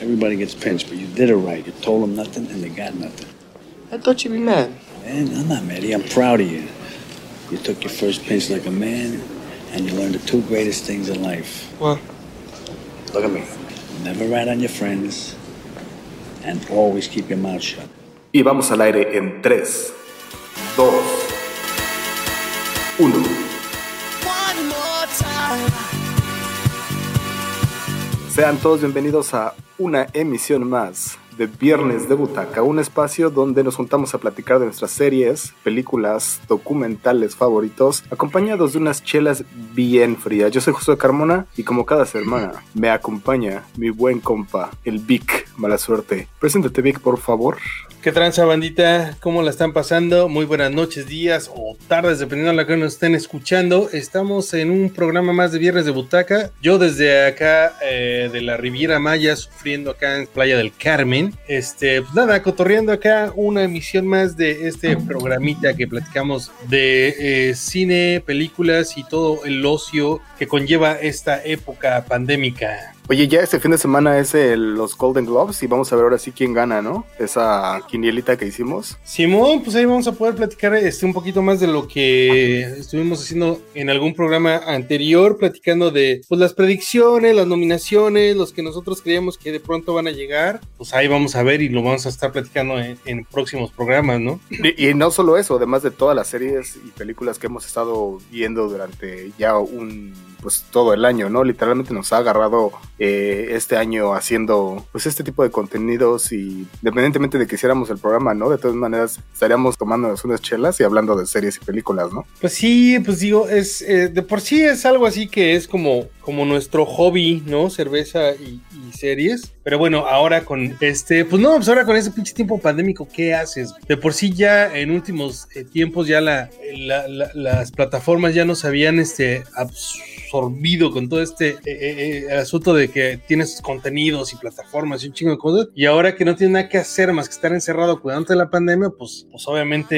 Everybody gets pinched, but you did it right. You told them nothing, and they got nothing. I thought you'd be mad. Man, I'm not mad. I'm proud of you. You took your first pinch like a man, and you learned the two greatest things in life. What? Look at me. Never rat on your friends, and always keep your mouth shut. Y vamos al aire en 3, 2, 1. Sean todos bienvenidos a una emisión más de Viernes de Butaca, un espacio donde nos juntamos a platicar de nuestras series, películas, documentales favoritos, acompañados de unas chelas bien frías. Yo soy Josué Carmona y como cada semana me acompaña mi buen compa, el Vic, mala suerte. Preséntate Vic, por favor. ¿Qué tranza, bandita? ¿Cómo la están pasando? Muy buenas noches, días o tardes, dependiendo de la que nos estén escuchando. Estamos en un programa más de Viernes de Butaca. Yo desde acá, eh, de la Riviera Maya, sufriendo acá en Playa del Carmen. Este, pues nada, cotorreando acá una emisión más de este programita que platicamos de eh, cine, películas y todo el ocio que conlleva esta época pandémica. Oye, ya este fin de semana es el- los Golden Globes y vamos a ver ahora sí quién gana, ¿no? Esa quinielita que hicimos. Simón, pues ahí vamos a poder platicar este, un poquito más de lo que estuvimos haciendo en algún programa anterior, platicando de pues, las predicciones, las nominaciones, los que nosotros creíamos que de pronto van a llegar. Pues ahí vamos a ver y lo vamos a estar platicando en, en próximos programas, ¿no? Y, y no solo eso, además de todas las series y películas que hemos estado viendo durante ya un pues todo el año, ¿no? Literalmente nos ha agarrado eh, este año haciendo pues este tipo de contenidos y independientemente de que hiciéramos el programa, ¿no? De todas maneras estaríamos tomándonos unas chelas y hablando de series y películas, ¿no? Pues sí, pues digo, es eh, de por sí es algo así que es como, como nuestro hobby, ¿no? Cerveza y, series. Pero bueno, ahora con este, pues no, pues ahora con ese pinche tiempo pandémico, ¿qué haces? De por sí ya en últimos eh, tiempos ya la- las plataformas ya nos habían este, absorbido con todo este eh, eh, eh, asunto de que tienes contenidos y plataformas y un chingo de cosas. Y ahora que no tienes nada que hacer más que estar encerrado cuidando de la pandemia, pues, pues obviamente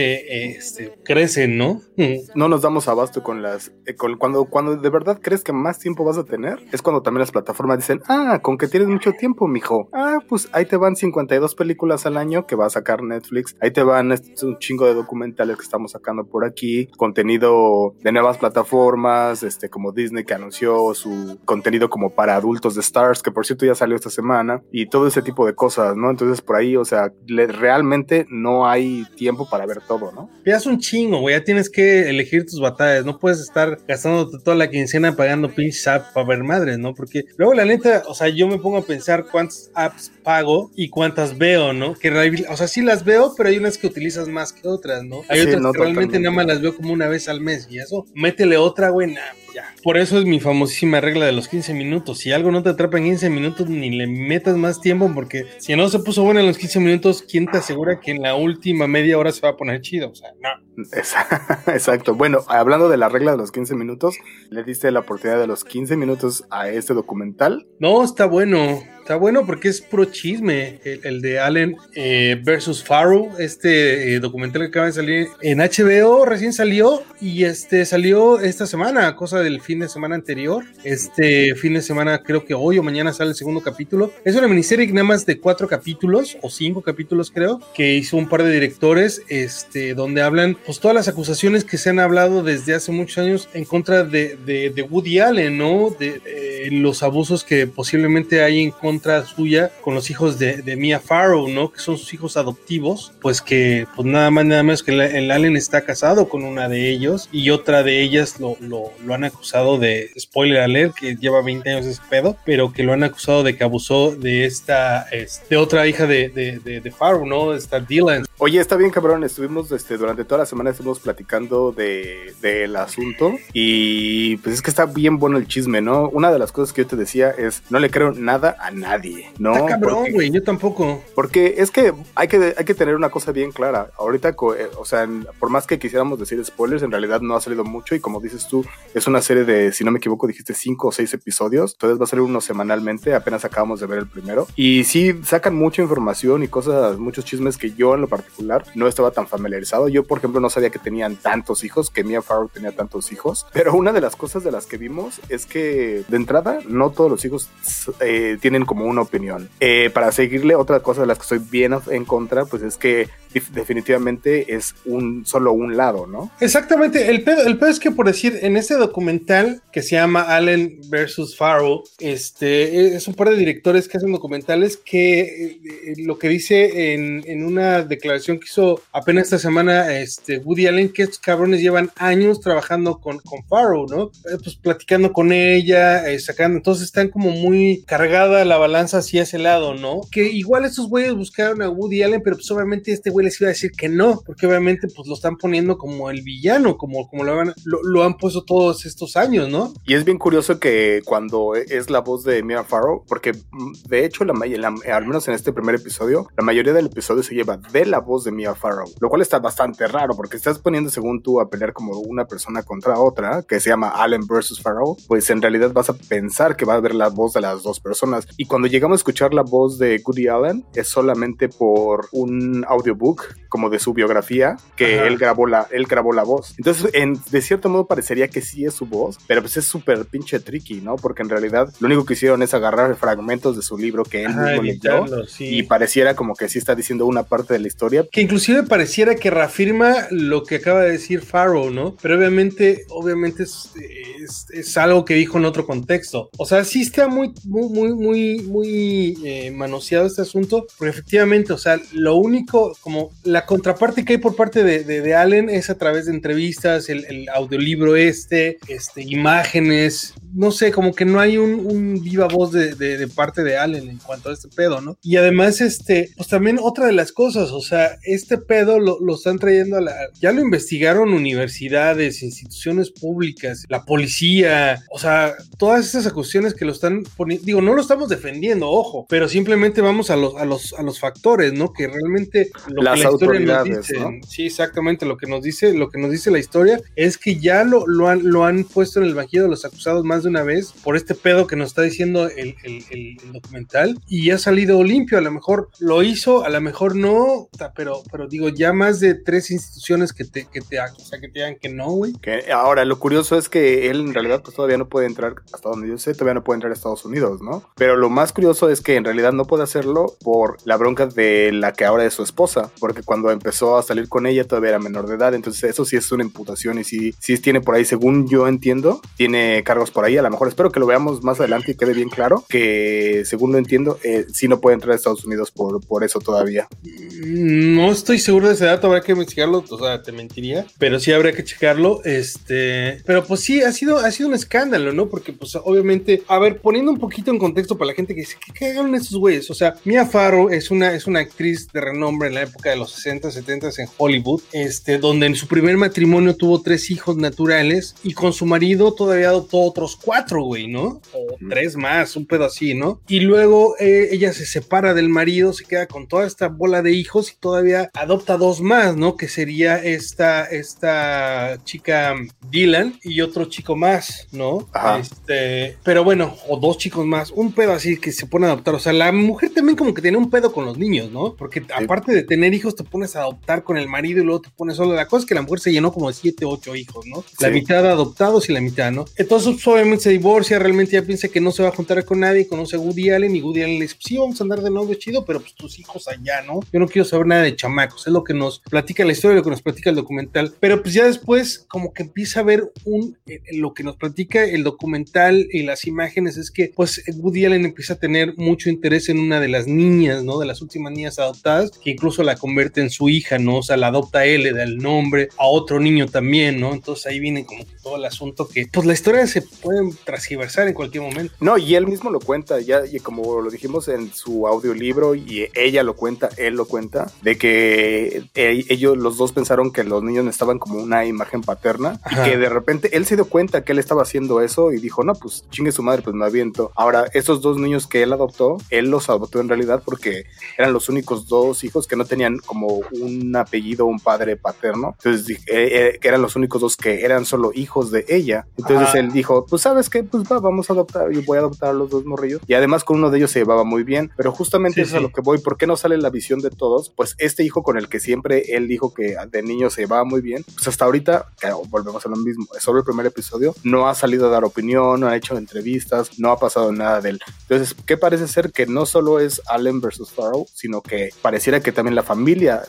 eh, este, crecen, ¿no? No nos damos abasto con las... eh, con- cuando, cuando de verdad crees que más tiempo vas a tener, es cuando también las plataformas dicen, ah, con que tienes mucho tiempo, mijo. Ah, pues ahí te van 52 películas al año que va a sacar Netflix. Ahí te van este, un chingo de documentales que estamos sacando por aquí. Contenido de nuevas plataformas, este, como Disney que anunció su contenido como para adultos de Stars, que por cierto ya salió esta semana. Y todo ese tipo de cosas, ¿no? Entonces por ahí, o sea, le- realmente no hay tiempo para ver todo, ¿no? Ya es un chingo, güey. Ya tienes que elegir tus batallas. No puedes estar gastándote toda la quincena pagando pinches apps para ver madres, ¿no? Porque luego, la neta, o sea, yo me pongo a pensar cuántas apps pago y cuántas veo, ¿no? Que o sea, sí las veo, pero hay unas que utilizas más que otras, ¿no? Hay Sí, otras no, que realmente nada más las veo como una vez al mes y eso, métele otra, güey, nah, ya. Por eso es mi famosísima regla de los 15 minutos. Si algo no te atrapa en 15 minutos, ni le metas más tiempo, porque si no se puso bueno en los 15 minutos, ¿quién te asegura que en la última media hora se va a poner chido? O sea, no. Exacto. Bueno, hablando de la regla de los 15 minutos, le diste la oportunidad de los 15 minutos a este documental. No, está bueno. Está bueno porque es puro chisme. El, el de Allen eh, versus Farrow, este eh, documental que acaba de salir en HBO, recién salió y este salió esta semana, cosa del fin de semana anterior. Este fin de semana, creo que hoy o mañana sale el segundo capítulo. Es una miniserie nada más de cuatro capítulos o cinco capítulos, creo, que hizo un par de directores, este, donde hablan, pues todas las acusaciones que se han hablado desde hace muchos años en contra de, de- de Woody Allen, ¿no? De eh, los abusos que posiblemente hay en contra suya con los hijos de, de Mia Farrow, ¿no? Que son sus hijos adoptivos, pues que, pues nada más, nada menos que el, el Allen está casado con una de ellos y otra de ellas lo, lo, lo han acusado de, spoiler alert, que lleva 20 años ese pedo, pero que lo han acusado de que abusó de esta, es- de otra hija de, de, de, de Farrow, ¿no? Esta Dylan. Oye, está bien, cabrón. Estuvimos este, durante toda la semana estuvimos platicando de- del asunto y pues es que está bien bueno el chisme, ¿no? Una de las cosas que yo te decía es no le creo nada a nadie, ¿no? Está cabrón, güey, yo tampoco. Porque es que hay que, hay que tener una cosa bien clara. Ahorita, eh, o sea, por más que quisiéramos decir spoilers, en realidad no ha salido mucho y como dices tú, es una serie de, si no me equivoco, dijiste cinco o seis episodios. Entonces va a salir uno semanalmente, apenas acabamos de ver el primero. Y sí, sacan mucha información y cosas, muchos chismes que yo en lo particular particular no estaba tan familiarizado. Yo, por ejemplo, no sabía que tenían tantos hijos, que Mia Farrow tenía tantos hijos. Pero una de las cosas de las que vimos es que de entrada no todos los hijos eh, tienen como una opinión. Eh, para seguirle, otra cosa de las que estoy bien en contra, pues es que definitivamente es un solo un lado, ¿no? Exactamente. El pedo, el pedo es que, por decir, en este documental que se llama Allen versus Farrow, este es un par de directores que hacen documentales que eh, lo que dice en, en, una declaración que hizo apenas esta semana este, Woody Allen, que estos cabrones llevan años trabajando con, con ¿no? Eh, pues platicando con ella, eh, sacando, entonces están como muy cargada la balanza hacia ese lado, ¿no? Que igual estos güeyes buscaron a Woody Allen, pero pues obviamente este güey les iba a decir que no, porque obviamente pues lo están poniendo como el villano, como, como lo, han, lo, han puesto todos estos años, ¿no? Y es bien curioso que cuando es la voz de Mia Farrow, porque mm, de hecho, la, la, al menos en este primer episodio, la mayoría del episodio se lleva de la voz de Mia Farrow, lo cual está bastante raro, porque estás poniendo según tú a pelear como una persona contra otra, que se llama Allen versus Farrow, pues en realidad vas a pensar que va a haber la voz de las dos personas. Y cuando llegamos a escuchar la voz de Goody Allen, es solamente por un audiobook como de su biografía que él grabó la él grabó la voz. Entonces, en, de cierto modo parecería que sí es su voz, pero pues es súper pinche tricky, ¿no? Porque en realidad lo único que hicieron es agarrar fragmentos de su libro que él mismo leyó y pareciera como que sí está diciendo una parte de la historia. Que inclusive pareciera que reafirma lo que acaba de decir Farrow, ¿no? Pero obviamente, obviamente es, es, algo que dijo en otro contexto. O sea, sí está muy, muy, muy, muy, muy eh, manoseado este asunto, porque efectivamente, o sea, lo único, como la contraparte que hay por parte de, Allen es a través de entrevistas, el, audiolibro este, este, imágenes, no sé, como que no hay un, viva voz de, de, parte de Allen en cuanto a este pedo, ¿no? Y además, este, pues también otra de las cosas, o sea, este pedo lo, están trayendo a la, ya lo investigaron universidades, instituciones públicas, la policía, o sea, todas esas cuestiones que lo están poniendo, digo, no lo estamos defendiendo, ojo, pero simplemente vamos a los, a los, a los factores, ¿no? Que realmente lo Las que la historia nos dice, sí, exactamente, lo que nos dice, lo que nos dice la historia es que ya lo, lo han, lo han puesto en el banquillo de los acusados más de una vez por este pedo que nos está diciendo el, documental y ha salido limpio. A lo mejor lo hizo, a lo mejor no, pero, pero digo, ya más de tres instituciones que te, que te, o sea, que te digan que no, güey. Ahora, lo curioso es que él en realidad pues todavía no puede entrar, hasta donde yo sé, todavía no puede entrar a Estados Unidos, ¿no? Pero lo más curioso es que en realidad no puede hacerlo por la bronca de la que ahora es su esposa, porque cuando empezó a salir con ella todavía era menor de edad, entonces eso sí es una imputación y sí, sí tiene por ahí, según yo entiendo, tiene cargos por ahí a lo mejor espero que lo veamos más adelante y quede bien claro que según lo entiendo, eh, sí no puede entrar a Estados Unidos por, por eso todavía. No estoy seguro de ese dato, habrá que investigarlo, o sea, te mentiría, pero sí habría que checarlo, este, pero pues sí, ha sido, ha sido un escándalo, ¿no? Porque pues obviamente, a ver, poniendo un poquito en contexto para la gente que dice, ¿qué cagaron estos güeyes? O sea, Mia Farrow es una, es una actriz de renombre en la época de los 60, 70 en Hollywood, este, donde en su primer matrimonio tuvo tres hijos naturales y con su marido todavía adoptó otros cuatro, güey, ¿no? O tres más, un pedo así, ¿no? Y luego eh, ella se separa del marido, se queda con toda esta bola de hijos y todavía adopta dos más, ¿no? Que sería esta, esta chica Dylan y otro chico más, ¿no? Este, pero bueno, o dos chicos más, un pedo así que se pone a adoptar. O sea, la mujer también como que tiene un pedo con los niños, ¿no? Porque aparte de tener hijos, te pones a adoptar con el marido y luego te pones solo. La cosa es que la mujer se llenó como de siete, ocho hijos, ¿no? La mitad adoptados y la mitad, ¿no? Entonces, obviamente se divorcia realmente ya piensa que no se va a juntar con nadie, conoce a Woody Allen y Woody Allen le dice, sí, vamos a andar de nuevo chido, pero pues tus hijos allá, ¿no? Yo no quiero saber nada de chamacos, es lo que nos platica la historia, lo que nos platica el documental, pero pues ya después como que empieza a ver un, eh, lo que nos platica el documental y las imágenes es que pues Woody Allen empieza a tener mucho interés en una de las niñas, ¿no? De las últimas niñas adoptadas, que incluso la convierte en su hija, ¿no? O sea, la adopta él, le da el nombre a otro niño también, ¿no? Entonces ahí viene como todo el asunto que pues la historia se puede transgiversar en cualquier momento. No, y él mismo lo cuenta, ya y como lo dijimos en su audiolibro y ella lo cuenta, él lo cuenta, de que e, ellos los dos pensaron que los niños estaban como una imagen paterna y que de repente él se dio cuenta que él estaba haciendo eso y dijo, no, pues chingue su madre, pues me aviento. Ahora, esos dos niños que él adoptó, él los adoptó en realidad porque eran los únicos dos hijos que no tenían tenían como un apellido, un padre paterno. Entonces, eh, eh, que eran los únicos dos que eran solo hijos de ella. Entonces Ajá. él dijo, pues sabes qué, pues va, vamos a adoptar, yo voy a adoptar a los dos morrillos. Y además con uno de ellos se llevaba muy bien, pero justamente Sí, eso es a sí. lo que voy. ¿Por qué no sale la visión de todos? Pues este hijo con el que siempre él dijo que de niño se llevaba muy bien, pues hasta ahorita, claro, volvemos a lo mismo, es solo el primer episodio, no ha salido a dar opinión, no ha hecho entrevistas, no ha pasado nada de él. Entonces, ¿qué parece ser? Que no solo es Allen versus Farrell, sino que pareciera que también la familia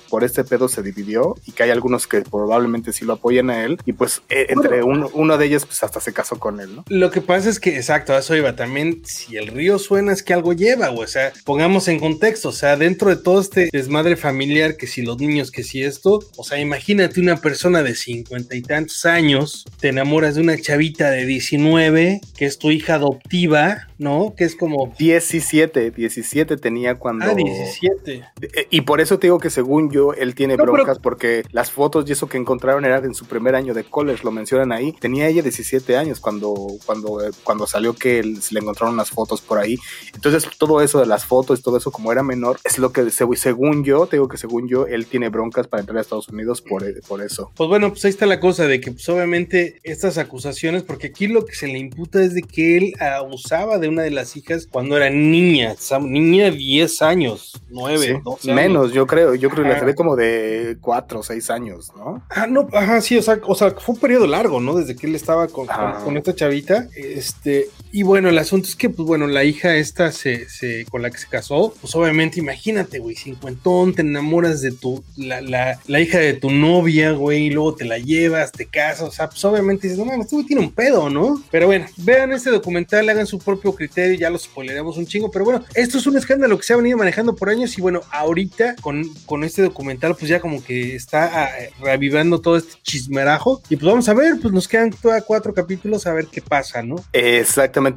por este pedo se dividió y que hay algunos que probablemente sí lo apoyan a él y pues eh, entre uno, uno de ellos pues hasta se casó con él, ¿no? Lo que pasa es que, exacto, a eso iba. También, si el río suena, es que algo lleva. O sea, pongamos en contexto. O sea, dentro de todo este desmadre familiar, que si los niños, que si esto. O sea, imagínate una persona de cincuenta y tantos años, te enamoras de una chavita de 19, que es tu hija adoptiva, ¿no? Que es como. 17, 17 tenía cuando... Ah, 17. Eh, Y por eso te digo que según yo, él tiene No, pero- broncas porque las fotos y eso que encontraron eran en su primer año de college, lo mencionan ahí. Tenía ella 17 años cuando, cuando, cuando salió que él- se le encontraron unas fotos por ahí. Entonces todo eso de las fotos, todo eso como era menor, es lo que se- según yo, te digo que según yo, él tiene broncas para entrar a Estados Unidos por, por eso. Pues bueno, pues ahí está la cosa de que pues obviamente estas acusaciones, porque aquí lo que se le imputa es de que él abusaba de una de las hijas cuando era niña, niña de 10 años, 9, Sí, 12 años. Menos, yo creo, yo creo que la ve como de 4 o 6 años, ¿no? Ah, no, ajá, sí, o sea, o sea, fue un periodo largo, ¿no? Desde que él estaba con, con- con esta chavita. Este, y bueno, el asunto es que, pues bueno, la hija esta se, se, con la que se casó, pues obviamente, imagínate, güey, cincuentón, te enamoras de tu, la, la, la hija de tu novia, güey, y luego te la llevas, te casas, o sea, pues obviamente dices, no mames, este güey tiene un pedo, ¿no? Pero bueno, vean este documental, hagan su propio criterio, ya lo spoileremos un chingo, pero bueno, esto es un escándalo que se ha venido manejando por años y bueno, ahorita con, con este documental, pues ya como que está ah, reavivando todo este chismerajo y pues vamos a ver, pues nos quedan todavía cuatro capítulos a ver qué pasa, ¿no?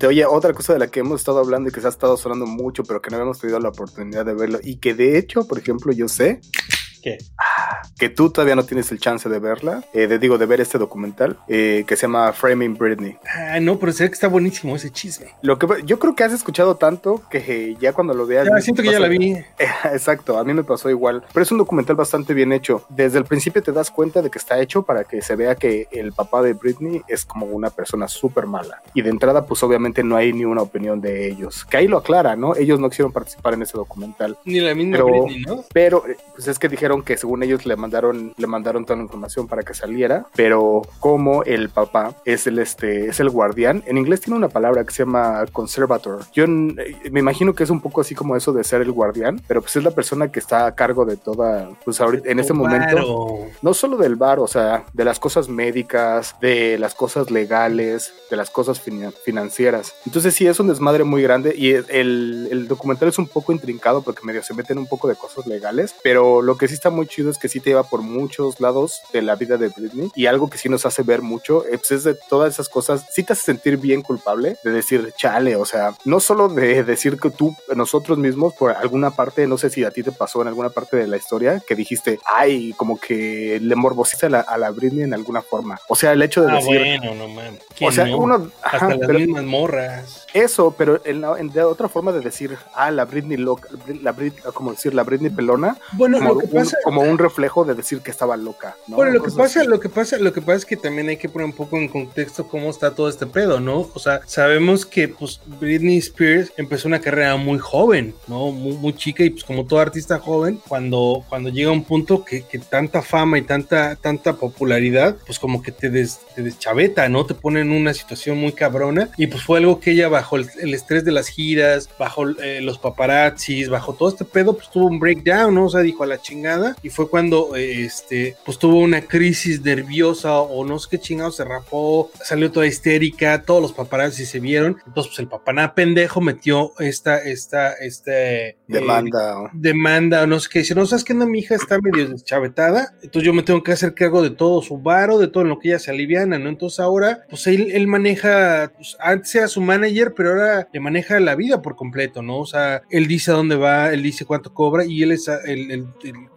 Oye, otra cosa de la que hemos estado hablando y que se ha estado sonando mucho, pero que no habíamos tenido la oportunidad de verlo y que de hecho, por ejemplo, yo sé ¿Qué? que tú todavía no tienes el chance de verla, eh, de, digo, de ver este documental eh, que se llama Framing Britney. Ah, no, pero sé que está buenísimo ese chisme. Lo que yo creo que has escuchado tanto que ya cuando lo veas Ya, siento que ya la vi. Exacto, a mí me pasó igual. Pero es un documental bastante bien hecho. Desde el principio te das cuenta de que está hecho para que se vea que el papá de Britney es como una persona súper mala. Y de entrada, pues obviamente no hay ni una opinión de ellos. Que ahí lo aclara, ¿no? Ellos no quisieron participar en ese documental. Ni la misma Pero- Britney, ¿no? Pero eh, pues es que dijeron que según ellos le mandaron, le mandaron toda la información para que saliera. Pero como el papá es el este, es el guardián, en inglés tiene una palabra que se llama conservator. Yo eh, me imagino que es un poco así como eso de ser el guardián, pero pues es la persona que está a cargo de toda, pues ahorita, en este momento no solo del bar, o sea, de las cosas médicas, de las cosas legales, de las cosas fina- financieras. Entonces sí es un desmadre muy grande y el- el documental es un poco intrincado porque medio se meten un poco de cosas legales, pero lo que sí está muy chido es que sí te lleva por muchos lados de la vida de Britney y algo que sí nos hace ver mucho eh, pues es de todas esas cosas, sí te hace sentir bien culpable de decir, chale, o sea, no solo de decir que tú, nosotros mismos, por alguna parte, no sé si a ti te pasó en alguna parte de la historia, que dijiste, ay, como que le morbosiste a la, a la Britney en alguna forma. O sea, el hecho de Ah, decir, bueno, no mames. o ¿Quién sea, no? uno, Hasta ajá, las pero mismas morras. Eso, pero en la- en de otra forma de decir, ah, la Britney loca, la Brit, como decir, la Britney pelona, Bueno, como, lo que un, pasa, como un reflejo de decir que estaba loca. ¿no? Bueno, lo que pasa, así. lo que pasa, lo que pasa es que también hay que poner un poco en contexto cómo está todo este pedo, ¿no? O sea, sabemos que pues Britney Spears empezó una carrera muy joven, ¿no? Muy, muy chica y pues como todo artista joven, cuando, cuando llega un punto que, que tanta fama y tanta, tanta popularidad, pues como que te, des- te deschaveta, ¿no? Te pone en una situación muy cabrona y pues fue algo que ella bajo el, el estrés de las giras, bajo eh, los paparazzis, bajo todo este pedo, pues tuvo un breakdown, ¿no? O sea, dijo a la chingada y fue cuando eh, este, pues tuvo una crisis nerviosa o no sé qué chingado, se rapó, salió toda histérica, todos los paparazzi se vieron, entonces pues el papá nada pendejo metió esta, esta, este... eh, Demanda. demanda o no sé qué, dice, no, sabes que no, mi hija está medio deschavetada, entonces yo me tengo que hacer cargo de todo su varo, de todo en lo que ella se aliviana, ¿no? Entonces ahora, pues él, él maneja, pues, antes era su manager, pero ahora le maneja la vida por completo, ¿no? O sea, él dice a dónde va, él dice cuánto cobra y él es el,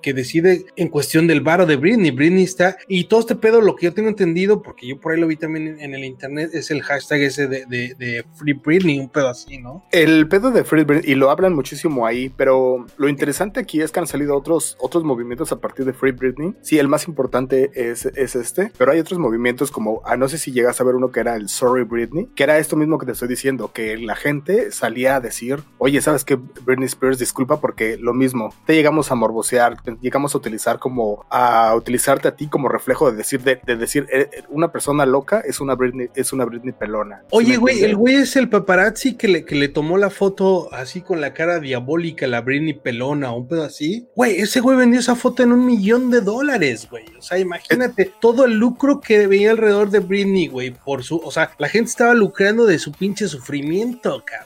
que decide en cuestión del varo de Britney. Britney está, y todo este pedo, lo que yo tengo entendido, porque yo por ahí lo vi también en, el internet, es el hashtag ese de Free Britney, un pedo así, ¿no? El pedo de Free Britney, y lo hablan muchísimo ahí, pero lo interesante aquí es que han salido otros, otros movimientos a partir de Free Britney. Sí, el más importante es, es este, pero hay otros movimientos como, ah, no sé si llegas a ver uno que era el Sorry Britney, que era esto mismo que te estoy diciendo, que la gente salía a decir, oye, ¿sabes qué? Britney Spears, disculpa porque lo mismo, te llegamos a morbosear, te llegamos a utilizar como, a utilizarte a ti como reflejo de decir, de, de decir, eh, eh, una persona loca es una Britney, es una Britney pelona. ¿Sí Oye, güey, el güey es el paparazzi que le, que le tomó la foto así con la cara diabólica, la Britney pelona, un pedo así. Güey, ese güey vendió esa foto en un millón de dólares, güey. O sea, imagínate todo el lucro que veía alrededor de Britney, güey, por su, o sea, la gente estaba lucrando de su pinche sufrimiento,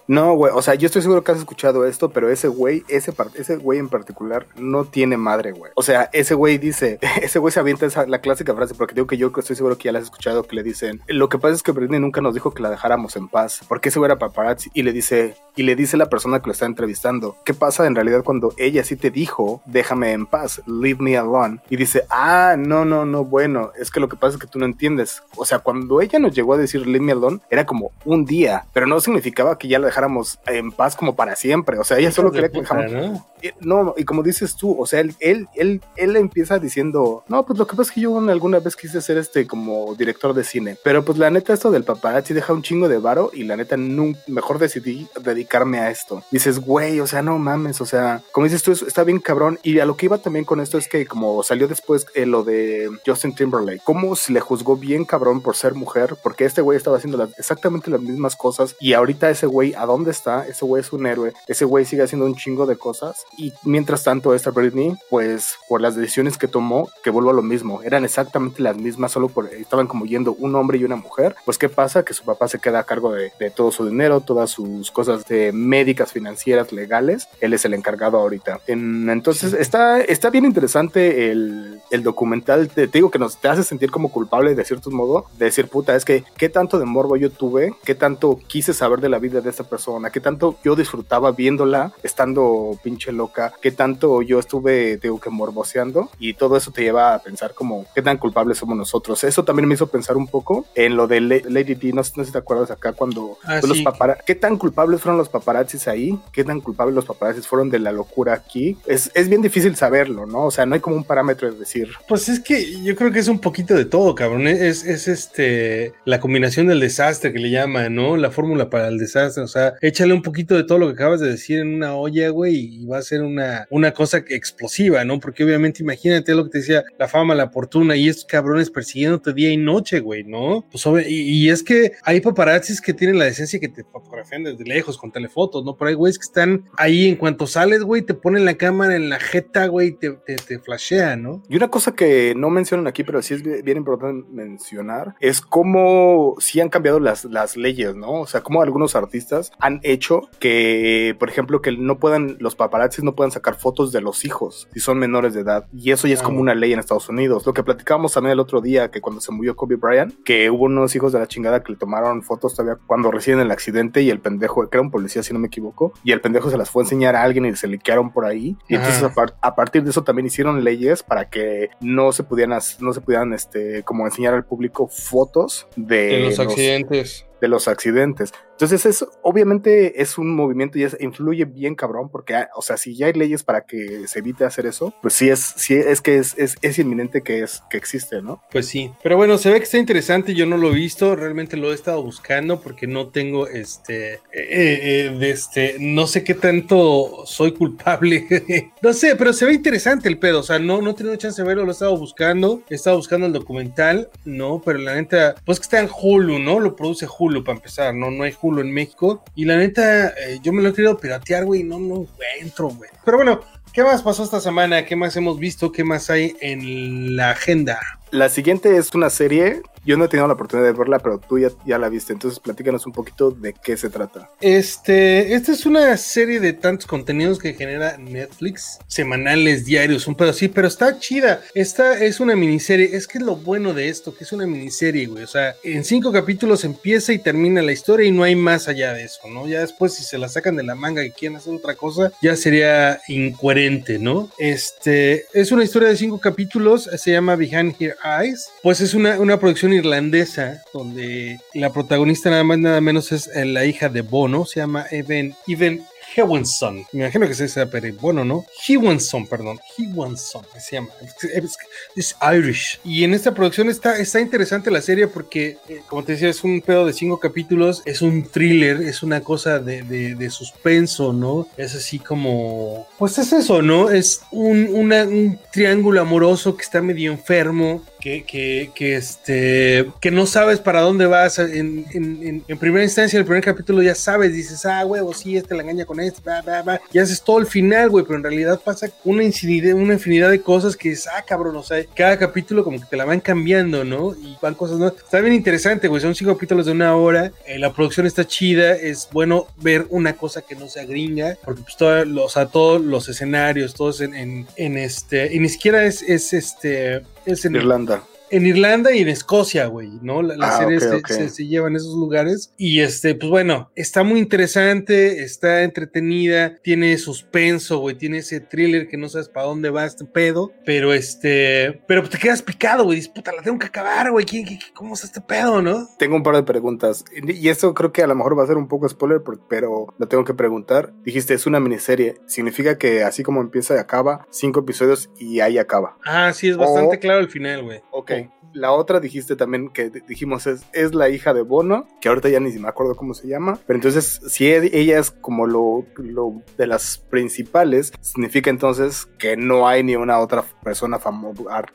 No, güey, o sea, yo estoy seguro que has escuchado esto, pero ese güey, ese, ese güey en particular no tiene madre, güey. O sea, ese güey dice, ese güey se avienta esa, la clásica frase, porque digo que yo estoy seguro que ya la has escuchado, que le dicen, lo que pasa es que Britney nunca nos dijo que la dejáramos en paz, porque ese güey era paparazzi, y le dice, y le dice la persona que lo está entrevistando, ¿qué pasa en realidad cuando ella sí te dijo, déjame en paz, leave me alone? Y dice, ah, no, no, no, bueno, es que lo que pasa es que tú no entiendes. O sea, cuando ella nos llegó a decir leave me alone, era como un día, pero no significaba que ya la dejáramos en paz como para siempre. O sea, ella solo quería que dejáramos. ¿no? No, y como dices tú, o sea, él, él, él, él empieza diciendo, no, pues lo que pasa es que yo alguna vez quise ser este como director de cine, pero pues la neta esto del paparazzi deja un chingo de varo y la neta nun- mejor decidí dedicarme a esto. Dices, güey, o sea, no mames, o sea, como dices tú, es- está bien cabrón. Y a lo que iba también con esto es que como salió después eh, lo de Justin Timberlake, cómo se le juzgó bien cabrón por ser mujer, porque este güey estaba haciendo exactamente las mismas cosas y ahorita ese güey, ¿a dónde está? Ese güey es un héroe, ese güey sigue haciendo un chingo de cosas. Y mientras tanto esta Britney, pues por las decisiones que tomó, que vuelvo a lo mismo, eran exactamente las mismas, solo por estaban como yendo un hombre y una mujer, pues qué pasa que su papá se queda a cargo de, de todo su dinero, todas sus cosas de médicas, financieras, legales, él es el encargado ahorita. En- entonces está, está bien interesante el, el documental, te, te digo que nos te hace sentir como culpable de cierto modo, de decir, puta, es que qué tanto de morbo yo tuve, qué tanto quise saber de la vida de esta persona, qué tanto yo disfrutaba viéndola estando pinche loca, qué tanto yo estuve, digo que morboseando, y todo eso te lleva a pensar como qué tan culpables somos nosotros. Eso también me hizo pensar un poco en lo de La- Lady D, no, sé- no si te acuerdas acá cuando Ah, los sí. papara- ¿Qué tan culpables fueron los paparazzis ahí? ¿Qué tan culpables los paparazzis fueron de la locura aquí? Es, es bien difícil saberlo, ¿no? O sea, no hay como un parámetro de decir, Pues es que yo creo que es un poquito de todo, cabrón. Es, es este la combinación del desastre que le llaman, ¿no? La fórmula para el desastre. O sea, échale un poquito de todo lo que acabas de decir en una olla, güey, y va a ser una, una cosa explosiva, ¿no? Porque obviamente, imagínate lo que te decía, la fama, la fortuna, y estos cabrones persiguiéndote día y noche, güey, ¿no? Pues y, y es que hay paparazzis que tienen la decencia que te fotografían desde lejos con telefotos, ¿no? Pero hay güeyes que están ahí en cuanto sales, güey, te ponen la cámara en la jeta, güey, te, te, te flashean, ¿no? Y una cosa que no mencionan aquí, pero sí es bi- bien importante mencionar, es cómo sí han cambiado las, las leyes, ¿no? O sea, cómo algunos artistas han hecho que, por ejemplo, que no puedan, los paparazzis no puedan sacar fotos de los hijos si son menores de edad. Y eso ya es como una ley en Estados Unidos. Lo que platicábamos también el otro día, que cuando se murió Kobe Bryant, que hubo unos hijos de la chingada que le tomaron fotos todavía cuando recién el accidente y el pendejo, que era un policía si no me equivoco, y el pendejo se las fue a enseñar a alguien y se liquearon por ahí. Y Ajá. entonces a, par- a partir de eso también hicieron leyes para que no se pudieran, no se pudieran, este, como enseñar al público fotos de, de los accidentes. De los accidentes. Entonces, eso obviamente es un movimiento y es- influye bien cabrón, porque, ah, o sea, si ya hay leyes para que se evite hacer eso, pues sí es, sí es que es, es, es inminente que es, que existe, ¿no? Pues sí, pero bueno, se ve que está interesante, yo no lo he visto, realmente lo he estado buscando porque no tengo este, eh, eh, este, no sé qué tanto soy culpable, no sé, pero se ve interesante el pedo, o sea, no, no he tenido chance de verlo, lo he estado buscando, he estado buscando el documental, no, pero la neta, pues que está en Hulu, ¿no? Lo produce Hulu para empezar, no, no hay Hulu en México, y la neta, eh, yo me lo he querido piratear, güey, no, no encuentro, güey. Pero bueno, ¿qué más pasó esta semana? ¿Qué más hemos visto? ¿Qué más hay en la agenda? La siguiente es una serie. Yo no he tenido la oportunidad de verla, pero tú ya, ya la viste. Entonces, platícanos un poquito de qué se trata. Este, esta es una serie de tantos contenidos que genera Netflix, semanales, diarios, un pedo así, pero está chida. Esta es una miniserie, es que es lo bueno de esto, que es una miniserie, güey. O sea, en cinco capítulos empieza y termina la historia y no hay más allá de eso, ¿no? Ya después, si se la sacan de la manga y quieren hacer otra cosa, ya sería incoherente, ¿no? Este, es una historia de cinco capítulos, se llama Behind Her Eyes, pues es una, una producción irlandesa donde la protagonista nada más nada menos es eh, la hija de Bono, se llama Evan, Evan Hewenson. Me imagino que se dice pero bueno, ¿no? Hewenson, perdón. Hewenson se llama. Es, es Irish. Y en esta producción está, está interesante la serie porque, eh, como te decía, es un pedo de cinco capítulos. Es un thriller, es una cosa de, de, de suspenso, ¿no? Es así como. Pues es eso, ¿no? Es un, una- un triángulo amoroso que está medio enfermo. Que, que, que, este, que no sabes para dónde vas. En, en, en, primera instancia, en el primer capítulo ya sabes, dices, ah, huevo, sí, este la engaña con este, va, va, va. Y haces todo el final, güey, pero en realidad pasa una infinidad, una infinidad de cosas que es, ah, cabrón, o sea, cada capítulo como que te la van cambiando, ¿no? Y van cosas, ¿no? Está bien interesante, güey, son cinco capítulos de una hora, eh, la producción está chida, es bueno ver una cosa que no sea gringa, porque pues todo, todos los escenarios, todos en, en, en este, y ni siquiera es, es este, es en Irlanda. En Irlanda y en Escocia, güey, ¿no? La, la Ah, serie ok, se, ok. se- se lleva en esos lugares. Y este, pues bueno, está muy interesante, está entretenida, tiene suspenso, güey, tiene ese thriller que no sabes para dónde va este pedo. Pero este, pero te quedas picado, güey. Dices, puta, la tengo que acabar, güey. ¿quién- qué- qué- ¿Cómo está este pedo, no? Tengo un par de preguntas. Y esto creo que a lo mejor va a ser un poco spoiler, pero lo tengo que preguntar. Dijiste, es una miniserie. Significa que así como empieza y acaba, cinco episodios y ahí acaba. Ah, sí, es bastante Oh. claro el final, güey. Ok. La otra dijiste también que dijimos es, es la hija de Bono, que ahorita ya ni me acuerdo cómo se llama. Pero entonces, si e- ella es como lo, lo de las principales, significa entonces que no hay ni una otra persona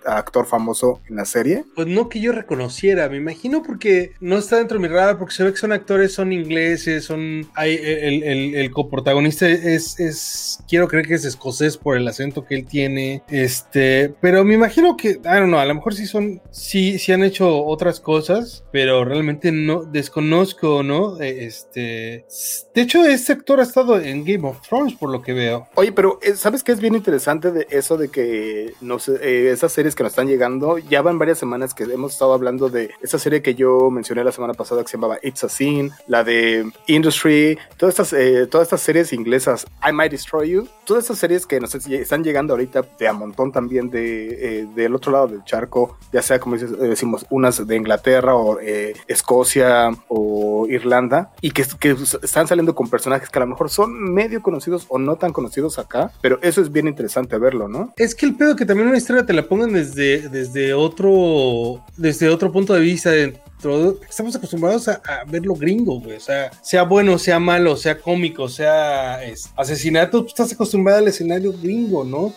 actor famoso en la serie. Pues no que yo reconociera, me imagino porque no está dentro de mi radar, porque se ve que son actores, son ingleses, son... Hay, el, el, el coprotagonista es, es... Quiero creer que es escocés por el acento que él tiene, este... Pero me imagino que... Don't know, a lo mejor sí son... Sí, sí han hecho otras cosas, pero realmente no... Desconozco, ¿no? Eh, Este... De hecho, este actor ha estado en Game of Thrones, por lo que veo. Oye, pero eh, ¿sabes qué es bien interesante de eso de que eh, esas series que nos están llegando? Ya van varias semanas que hemos estado hablando de esa serie que yo mencioné la semana pasada que se llamaba It's a Scene, la de Industry, todas estas, eh, todas estas series inglesas, I Might Destroy You, todas estas series que nos están llegando ahorita de a montón también de, eh, del otro lado del charco, ya sea como eh, decimos, unas de Inglaterra o eh, Escocia o Irlanda, y que, que están saliendo con personajes que a lo mejor son medio conocidos o no tan conocidos acá, pero eso es bien interesante verlo, ¿no? Es que el pedo que también una historia te la pongan desde, desde otro desde otro punto de vista de- estamos acostumbrados a, a ver lo gringo, güey. O sea, sea bueno, sea malo, sea cómico, sea es, asesinato, estás acostumbrado al escenario gringo, ¿no?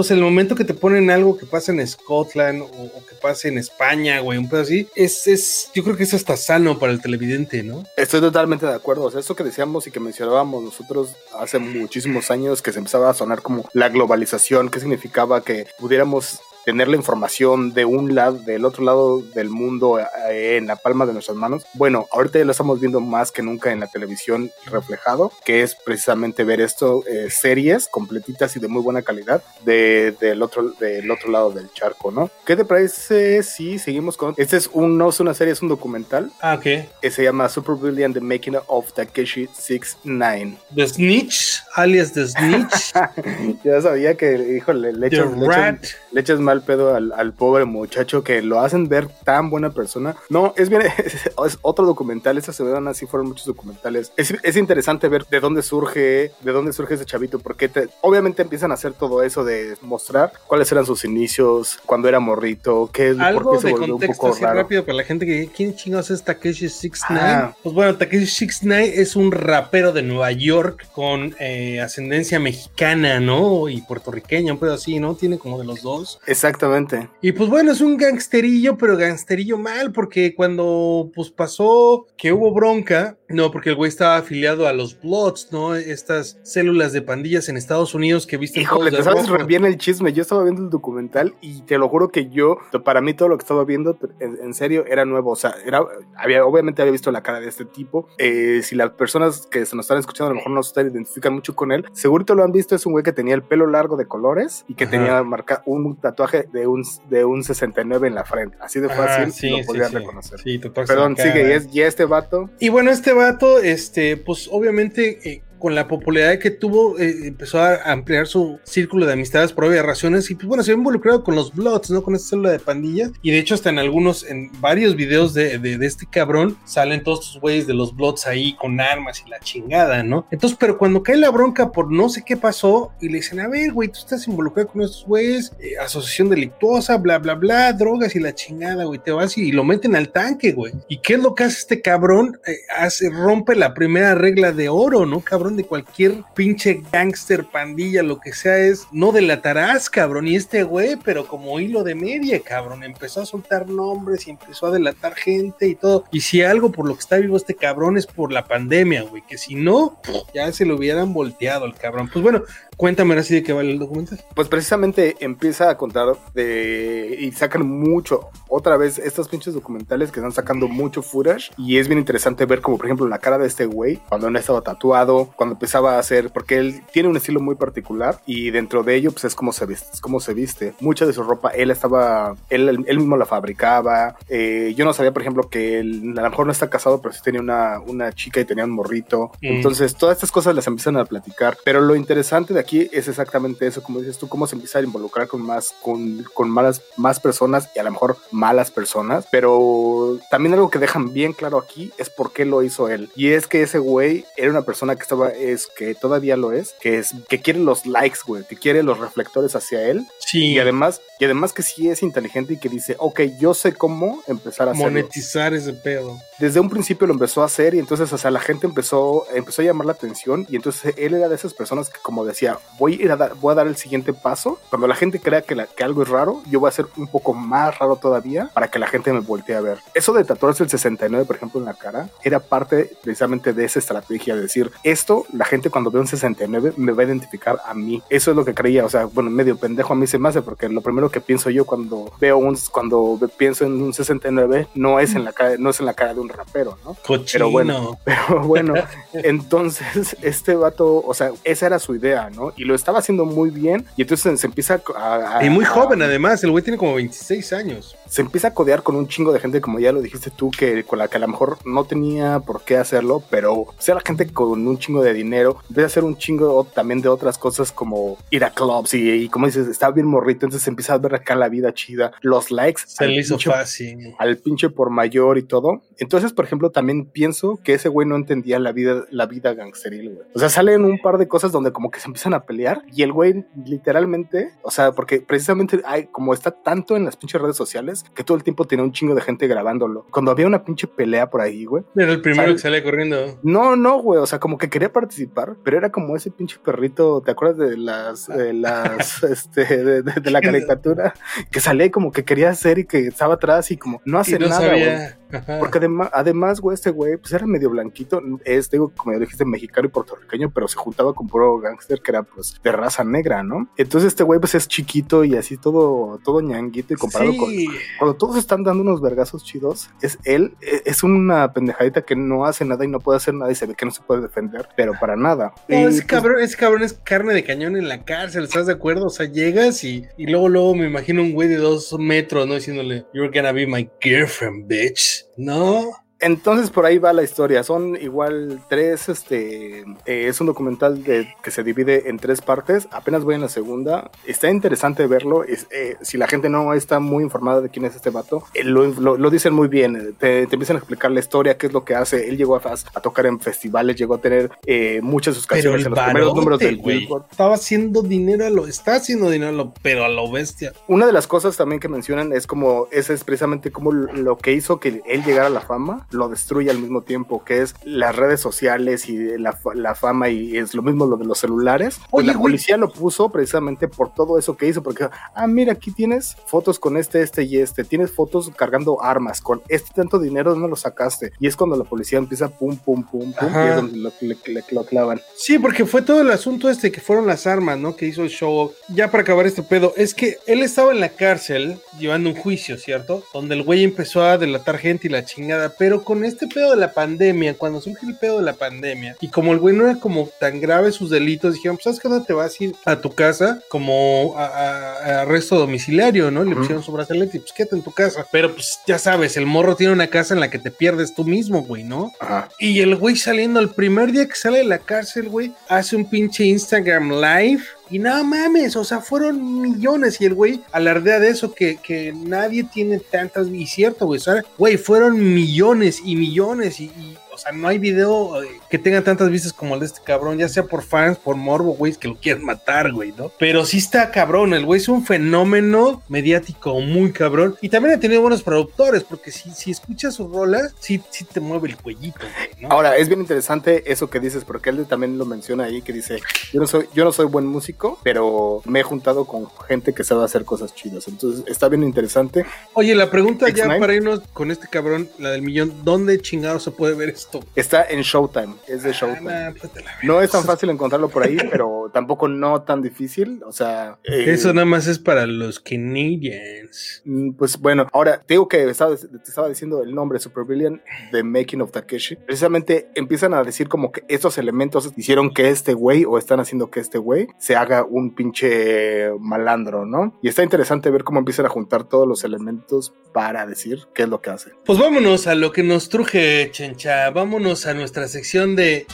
Entonces, el momento que te ponen algo que pasa en Scotland o, que pasa en España, güey, un pedo así, es, es, yo creo que es hasta sano para el televidente, ¿no? Estoy totalmente de acuerdo. O sea, eso que decíamos y que mencionábamos nosotros hace muchísimos años que se empezaba a sonar como la globalización, que significaba que pudiéramos tener la información de un lado, del otro lado del mundo eh, en la palma de nuestras manos. Bueno, ahorita ya lo estamos viendo más que nunca en la televisión reflejado, que es precisamente ver esto, eh, series completitas y de muy buena calidad de, del, otro, del otro lado del charco, ¿no? ¿Qué te parece si seguimos con... Este es un, no es una serie, es un documental Ah, ok. que se llama Super Brilliant The Making of Takeshi 69. The Snitch, alias The Snitch, ya sabía que, híjole, le echas, le echas- le echas mal pedo al, al pobre muchacho que lo hacen ver tan buena persona. No, es bien, es otro documental. Esta semana sí fueron muchos documentales. Es, es interesante ver de dónde surge, de dónde surge ese chavito, porque te- obviamente empiezan a hacer todo eso de mostrar cuáles eran sus inicios, cuando era morrito, qué, por Algo qué se de volvió un contexto poco así rápido para la gente que quién chingados es Takeshi 69. Ah. Pues bueno, Takeshi 69 es un rapero de Nueva York con eh, ascendencia mexicana, ¿no? Y puertorriqueña, un pedo así, ¿no? Tiene como de los dos. Exactamente. Y pues bueno, es un gangsterillo, pero gangsterillo mal, porque cuando pues pasó que hubo bronca, no, porque el güey estaba afiliado a los Bloods, ¿no? Estas células de pandillas en Estados Unidos que viste Híjole, te sabes re bien el chisme. Yo estaba viendo el documental y te lo juro que yo, para mí todo lo que estaba viendo, en, en serio, era nuevo. O sea, era, había, obviamente había visto la cara de este tipo. Eh, si las personas que se nos están escuchando a lo mejor no se identifican mucho con él, seguro lo han visto. Es un güey que tenía el pelo largo de colores y que Ajá. tenía marcado un tatuaje de un, de un 69 en la frente. Así de fácil Ah, sí, lo sí, podían sí. reconocer. Sí, Perdón, sigue. Y, es, y este vato, Y bueno, este vato, este, pues obviamente eh, con la popularidad que tuvo, eh, empezó a ampliar su círculo de amistades por obvias razones y pues bueno, se ha involucrado con los Bloods, ¿no? Con esta célula de pandillas. Y de hecho hasta en algunos, en varios videos de, de- este cabrón, salen todos estos güeyes de los Bloods ahí con armas y la chingada, ¿no? Entonces, pero cuando cae la bronca por no sé qué pasó y le dicen, a ver, güey, tú estás involucrado con estos güeyes, eh, asociación delictuosa, bla, bla, bla, drogas y la chingada, güey, te vas y, y lo meten al tanque, güey. ¿Y qué es lo que hace este cabrón? Eh, hace, rompe la primera regla de oro, ¿no? Cabrón de cualquier pinche gángster, pandilla, lo que sea, es no delatarás, cabrón. Y este güey, pero como hilo de media, cabrón, empezó a soltar nombres y empezó a delatar gente y todo. Y si algo por lo que está vivo este cabrón es por la pandemia, güey, que si no, ya se lo hubieran volteado al cabrón. Pues bueno, cuéntame ahora sí de qué vale el documental. pues precisamente empieza a contar de. Y sacan mucho. Otra vez, estos pinches documentales que están sacando mucho footage. Y es bien interesante ver, como por ejemplo, la cara de este güey, cuando no estaba tatuado, cuando empezaba a hacer. Porque él tiene un estilo muy particular. Y dentro de ello, pues es como se viste. Es como se viste. Mucha de su ropa, él estaba. Él, él mismo la fabricaba. Eh, yo no sabía, por ejemplo, que él a lo mejor no está casado, pero sí tenía una, una chica y tenía un morrito. Mm. Entonces, todas estas cosas las empiezan a platicar. Pero lo interesante de aquí es exactamente eso, como dices tú, cómo se empieza a involucrar con más, con, con malas, más personas y a lo mejor malas personas. Pero también algo que dejan bien claro aquí es por qué lo hizo él. Y es que ese güey era una persona que estaba, es que todavía lo es, que es, que quiere los likes, güey, que quiere los reflectores hacia él. Sí, Y además, y además que sí es inteligente y que dice, ok, yo sé cómo empezar a hacerlo monetizar ese pedo. desde un principio lo empezó a hacer y entonces, o sea, la gente empezó, empezó a llamar la atención y entonces él era de esas personas que como decía, voy a, ir a dar, voy a dar el siguiente paso. Cuando la gente crea que, la- que algo es raro, yo voy a hacer un poco más raro todavía para que la gente me voltee a ver. Eso de tatuarse el 69, por ejemplo, en la cara, era parte precisamente de esa estrategia de decir, esto, la gente cuando ve un 69 me va a identificar a mí. Eso es lo que creía, o sea, bueno, medio pendejo a mí se me hace porque lo primero que pienso yo cuando veo un, cuando pienso en un 69 no es en la cara, no es en la cara de un rapero, ¿no? Cochino. Pero bueno. Pero bueno, entonces este vato, o sea, esa era su idea, ¿no? Y lo estaba haciendo muy bien y entonces se empieza a... a- Y muy a- joven además, el güey tiene como 26 años. Se empieza a codear con un chingo de gente, como ya lo dijiste tú, que con la que a lo mejor no tenía por qué hacerlo, pero o sea, la gente con un chingo de dinero, empieza a hacer un chingo también de otras cosas como ir a clubs y, y como dices, está bien morrito, entonces empieza a ver acá la vida chida, los likes. Se le hizo pinche fácil. al pinche por mayor y todo. Entonces, por ejemplo, también pienso que ese güey no entendía la vida, la vida gangsteril, güey. O sea, salen un par de cosas donde como que se empiezan a pelear y el güey literalmente, o sea, porque precisamente hay, como está tanto en las pinches redes sociales, que todo el tiempo tiene un chingo de gente grabándolo. Cuando había una pinche pelea por ahí, güey. Era el primero Sale- que salía corriendo. No, no, güey, o sea, como que quería participar, pero era como ese pinche perrito, ¿te acuerdas de las, de las, este, de, de- de la caricatura? Que salía y como que quería hacer y que estaba atrás y como no hace y no nada, güey. Ajá. Porque además, además, güey, este güey, pues era medio blanquito, es, digo, como ya dijiste, mexicano y puertorriqueño, pero se juntaba con puro gángster que era, pues, de raza negra, ¿no? Entonces este güey, pues, es chiquito y así todo, todo ñanguito y comparado con... Sí. Cuando todos están dando unos vergazos chidos, es él, e- es una pendejadita que no hace nada y no puede hacer nada y se ve que no se puede defender, pero para nada. No, Y, ese pues, cabrón, ese cabrón es carne de cañón en la cárcel, ¿estás de acuerdo? O sea, llegas y, y luego, luego me imagino un güey de dos metros, ¿no? Diciéndole, You're gonna be my girlfriend, bitch. No. Entonces por ahí va la historia. Son igual tres, este, eh, es un documental de, que se divide en tres partes. Apenas voy en la segunda. Está interesante verlo. Es, eh, si la gente no está muy informada de quién es este vato, eh, lo, lo- lo dicen muy bien. Te, te empiezan a explicar la historia, qué es lo que hace. Él llegó a, a tocar en festivales, llegó a tener eh, muchas de sus Pero canciones el en los primeros números barote, del. Billboard. Estaba haciendo dinero a lo, está haciendo dinero a lo, pero a lo bestia. Una de las cosas también que mencionan es como, ese es precisamente como lo que hizo que él llegara a la fama, lo destruye al mismo tiempo, que es las redes sociales y la, la fama y es lo mismo lo de los celulares. Pues Oye, la güey. policía lo puso precisamente por todo eso que hizo, porque, ah, mira, aquí tienes fotos con este, este y este, tienes fotos cargando armas, con este tanto dinero, ¿dónde lo sacaste? Y es cuando la policía empieza pum, pum, pum, pum, Ajá. y es donde lo, le- le- lo clavan. Sí, porque fue todo el asunto este que fueron las armas, ¿no? Que hizo el show. Ya para acabar este pedo, es que él estaba en la cárcel llevando un juicio, ¿cierto? Donde el güey empezó a delatar gente y la chingada. Pero con este pedo de la pandemia, cuando surge el pedo de la pandemia, y como el güey no era como tan grave sus delitos, dijeron, pues sabes que no te vas a ir a tu casa como a, a- a arresto domiciliario, ¿no? Le Ujú. pusieron su brazalete y pues quédate en tu casa. Pero pues ya sabes, el morro tiene una casa en la que te pierdes tú mismo, güey, ¿no? Ajá. Y el güey saliendo, el primer día que sale de la cárcel, güey, hace un pinche Instagram live. Y no mames, o sea, fueron millones. Y el güey alardea de eso, que, que nadie tiene tantas. Y cierto, güey, güey, fueron millones y millones. Y, o sea, no hay video eh, que tenga tantas vistas como el de este cabrón, ya sea por fans, por morbo, güey, que lo quieren matar, güey, ¿no? Pero sí está cabrón, el güey es un fenómeno mediático muy cabrón. Y también ha tenido buenos productores, porque si, si escuchas sus rolas, sí, sí te mueve el cuellito, güey, ¿no? Ahora, es bien interesante eso que dices, porque él también lo menciona ahí, que dice, yo no soy, yo no soy buen músico, pero me he juntado con gente que sabe hacer cosas chidas. Entonces, está bien interesante. Oye, la pregunta ya para irnos con este cabrón, la del millón, ¿dónde chingado se puede ver esto? Está en Showtime, es de Ah, Showtime. nah, pues No es tan fácil encontrarlo por ahí, pero tampoco no tan difícil. O sea, eh, Eso nada más es para los Canadians. Mm, Pues bueno, ahora te digo que estaba, te estaba diciendo el nombre Super Villain de Making of Takeshi. Precisamente empiezan a decir como que estos elementos hicieron que este güey o están haciendo que este güey se haga un pinche malandro, ¿no? Y está interesante ver cómo empiezan a juntar todos los elementos para decir qué es lo que hace. Pues vámonos a lo que nos truje, chencha. Vámonos a nuestra sección de.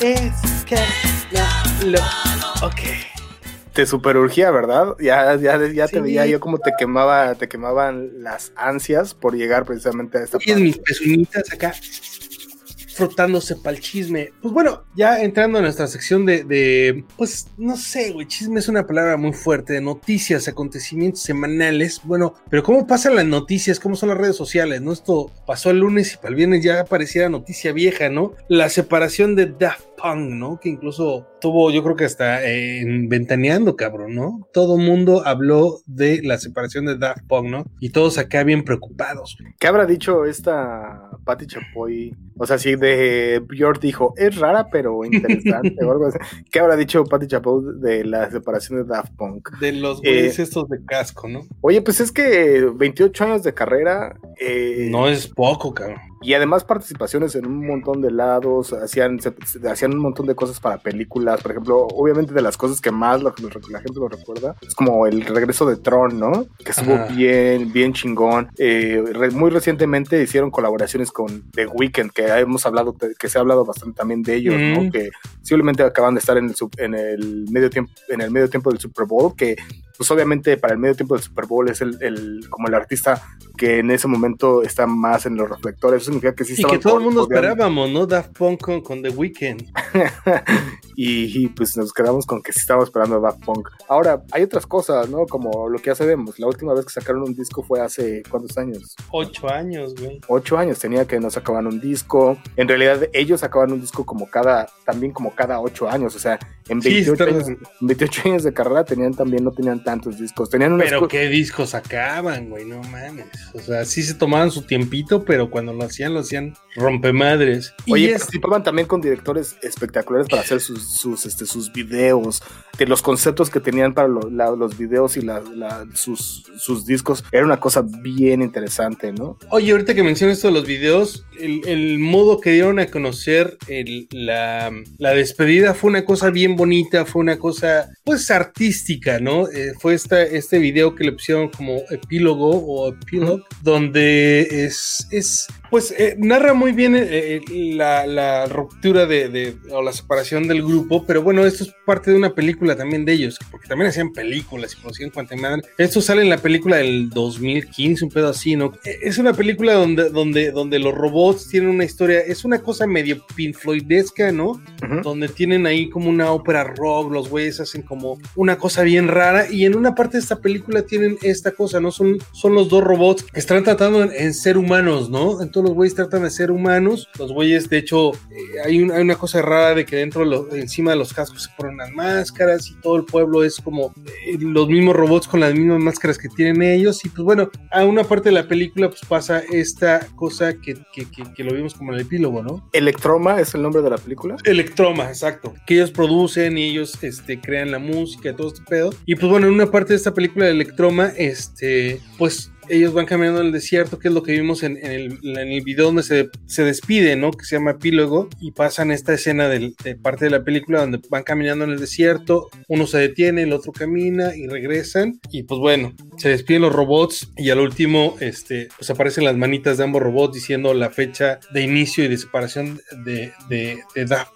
Escándalo. Ok. Te superurgía, ¿verdad? Ya, ya, ya te veía yo como te quemaba, te quemaban las ansias por llegar precisamente a esta Y es mis pezuñitas acá frotándose para el chisme. Pues bueno, ya entrando a nuestra sección de, pues no sé, güey, chisme es una palabra muy fuerte, de noticias, acontecimientos semanales. Bueno, pero ¿cómo pasan las noticias? ¿Cómo son las redes sociales? ¿No? Esto pasó el lunes y para el viernes ya pareciera noticia vieja, ¿no? La separación de Daft Punk, ¿no? Que incluso tuvo, yo creo que hasta eh, en ventaneando, cabrón, ¿no? Todo mundo habló de la separación de Daft Punk, ¿no? Y todos acá bien preocupados. güey. ¿Qué habrá dicho esta Patti Chapoy? O sea, si de Björk dijo, es rara pero interesante o algo así. ¿Qué habrá dicho Patti Chapoy de la separación de Daft Punk? De los Eh, güeyes estos de casco, ¿no? Oye, pues es que 28 años de carrera eh, No es poco, cabrón. Y además participaciones en un montón de lados, hacían, se- hacían un montón de cosas para películas, por ejemplo, obviamente de las cosas que más la gente lo recuerda, es como el regreso de Tron, ¿no? Que estuvo Ajá. bien, bien chingón. Eh, re- muy recientemente hicieron colaboraciones con The Weeknd, que hemos hablado, que se ha hablado bastante también de ellos, Mm. ¿no? Que simplemente acaban de estar en el, sub- en el medio tiempo, en el medio tiempo del Super Bowl, que pues obviamente para el medio tiempo del Super Bowl es el, el- como el artista que en ese momento está más en los reflectores. Eso significa que sí Y que todo el mundo esperábamos, ¿no? Daft Punk con, con The Weeknd. y, y, pues nos quedamos con que sí estábamos esperando a Daft Punk. Ahora, hay otras cosas, ¿no? Como lo que ya sabemos. La última vez que sacaron un disco fue hace ¿cuántos años? Ocho años, güey. Ocho años. Tenía que no sacaban un disco. En realidad, ellos sacaban un disco como cada, también como cada ocho años. O sea, en Sí, 28, está- años, en 28 años de carrera tenían también, no tenían tantos discos. Tenían Pero qué discos sacaban, güey, no mames. O sea, sí se tomaban su tiempito, pero cuando lo hacían, lo hacían rompemadres. Oye, y participaban también con directores espectaculares para hacer sus, sus, este, sus videos, de los conceptos que tenían para lo- la- los videos y la- la- sus, sus discos. Era una cosa bien interesante, ¿no? Oye, ahorita que mencionas esto de los videos, el, el modo que dieron a conocer el- la, la despedida fue una cosa bien bonita, fue una cosa, pues, artística, ¿no? Eh, fue esta, este video que le pusieron como epílogo o epílogo, donde es, es, pues, eh, narra muy bien eh, eh, la, la ruptura de, de- o la separación del grupo, pero bueno, esto es parte de una película también de ellos, porque también hacían películas y cuanta madre. Esto sale en la película del 2015, un pedo así, ¿no? Eh, Es una película donde, donde, donde los robots tienen una historia, es una cosa medio Pink Floydesca, ¿no? Ujú. donde tienen ahí como una ópera rock, los güeyes hacen como una cosa bien rara y en una parte de esta película tienen esta cosa, ¿no? Son, son los dos robots que están tratando en, en ser humanos, ¿no? Entonces los güeyes tratan de ser humanos, los güeyes de hecho eh, hay, un- hay una cosa rara de que dentro, lo- encima de los cascos se ponen las máscaras y todo el pueblo es como eh, los mismos robots con las mismas máscaras que tienen ellos y pues bueno, a una parte de la película pues pasa esta cosa que, que, que- que lo vimos como en el epílogo, ¿no? Electroma es el nombre de la película. Electroma, exacto. Que ellos producen y ellos este, crean la música y todo este pedo. Y pues bueno, en una parte de esta película de Electroma, este, pues ellos van caminando en el desierto, que es lo que vimos en, el, en el video donde se, se despide, ¿no? Que se llama Epílogo, y pasan esta escena del- de parte de la película donde van caminando en el desierto, uno se detiene, el otro camina y regresan, y pues bueno, se despiden los robots y al último, este, pues aparecen las manitas de ambos robots diciendo la fecha de inicio y de separación de, de, de Daft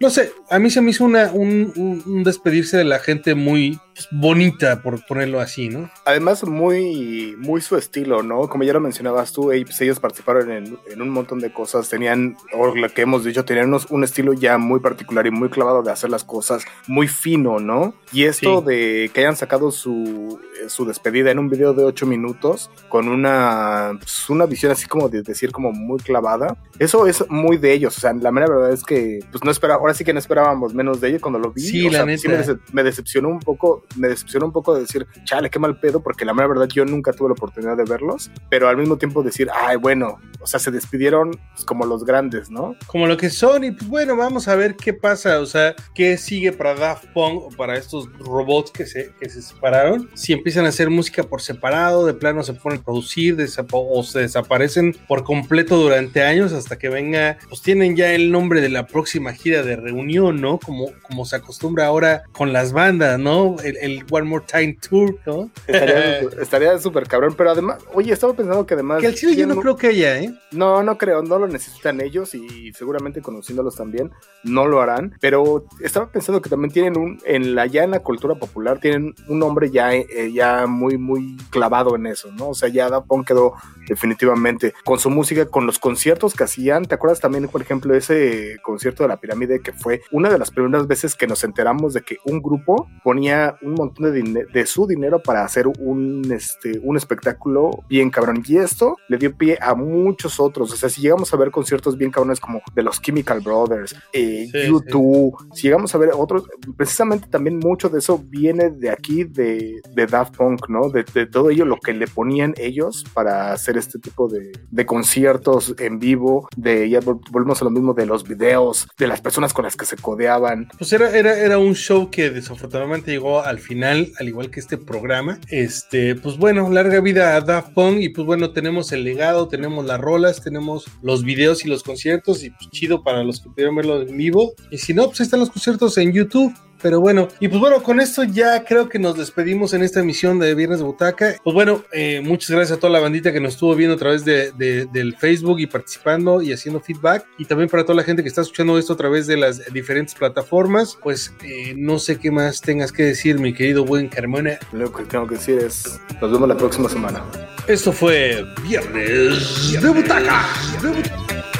no sé, a mí se me hizo una, un, un- un despedirse de la gente muy pues, bonita, por ponerlo así, ¿no? Además, muy, muy su estilo, ¿no? Como ya lo mencionabas tú, pues ellos participaron en, en un montón de cosas. Tenían, o lo que hemos dicho, tenían unos- un estilo ya muy particular y muy clavado de hacer las cosas muy fino, ¿no? Y esto Sí. de que hayan sacado su, eh, su despedida en un video de 8 minutos con una, pues, una visión así como de decir, como muy clavada, eso es muy de ellos. O sea, la mera verdad es que, pues no esperaba, ahora sí que no esperábamos menos de ellos cuando lo vi. Sí, o la sea, neta. me, decep- me decepcionó un poco, me decepcionó un poco de decir, chale, qué mal pedo, porque la mera verdad yo nunca tuve la oportunidad de verlos, pero al mismo tiempo decir, ay, bueno, o sea, se despidieron pues, como los grandes, ¿no? como lo que son y pues bueno, vamos a ver qué pasa, o sea, qué sigue para Daft Punk o para estos robots que se, que se separaron, si empiezan a hacer música por separado, de plano se ponen a producir o se desaparecen por completo durante años hasta que venga, pues tienen ya el nombre de la próxima gira de reunión, ¿no? Como, como se acostumbra ahora con las bandas, ¿no? El, el One More Time Tour, ¿no? Estaría estaría súper cabrón, pero además, oye, estaba pensando que además... Que al chile yo no creo que haya, ¿eh? No, no creo, no lo necesitan ellos y seguramente conociéndolos también no lo harán, pero estaba pensando que también tienen un, en la ya en la cultura popular, tienen un nombre ya, eh, ya muy, muy clavado en eso, ¿no? O sea, ya Daft Punk quedó definitivamente con su música, con los conciertos que hacían, ¿te acuerdas también, por ejemplo, ese concierto de la pirámide que fue una de las primeras veces que nos enteramos de que un grupo ponía un montón de su dinero para hacer un, este, un espectáculo bien cabrón? Y esto le dio pie a muchos otros, o sea, si llegamos a ver conciertos bien cabrones como de los Chemical Brothers, eh, Sí, YouTube, si llegamos a ver otros, precisamente también mucho de eso viene de aquí, de, de Daft Punk, ¿no? De, de todo ello, lo que le ponían ellos para hacer este tipo de, de conciertos en vivo, de, ya vol- volvemos a lo mismo, de los videos, de las personas con las que se codeaban. Pues era, era, era un show que desafortunadamente llegó al final, al igual que este programa. Este, pues bueno, larga vida a Daft Punk y pues bueno, tenemos el legado, tenemos las rolas, tenemos los videos y los conciertos y pues chido para los que pudieron verlo en vivo. Y si no, pues ahí están los conciertos en YouTube. Pero bueno, y pues bueno, con esto ya creo que nos despedimos en esta emisión de Viernes de Butaca. Pues bueno, eh, muchas gracias a toda la bandita que nos estuvo viendo a través de, de- del Facebook y participando y haciendo feedback. Y también para toda la gente que está escuchando esto a través de las diferentes plataformas. Pues eh, no sé qué más tengas que decir, mi querido buen Carmona. Lo que tengo que decir es, nos vemos la próxima semana. Esto fue Viernes de Butaca. De Butaca.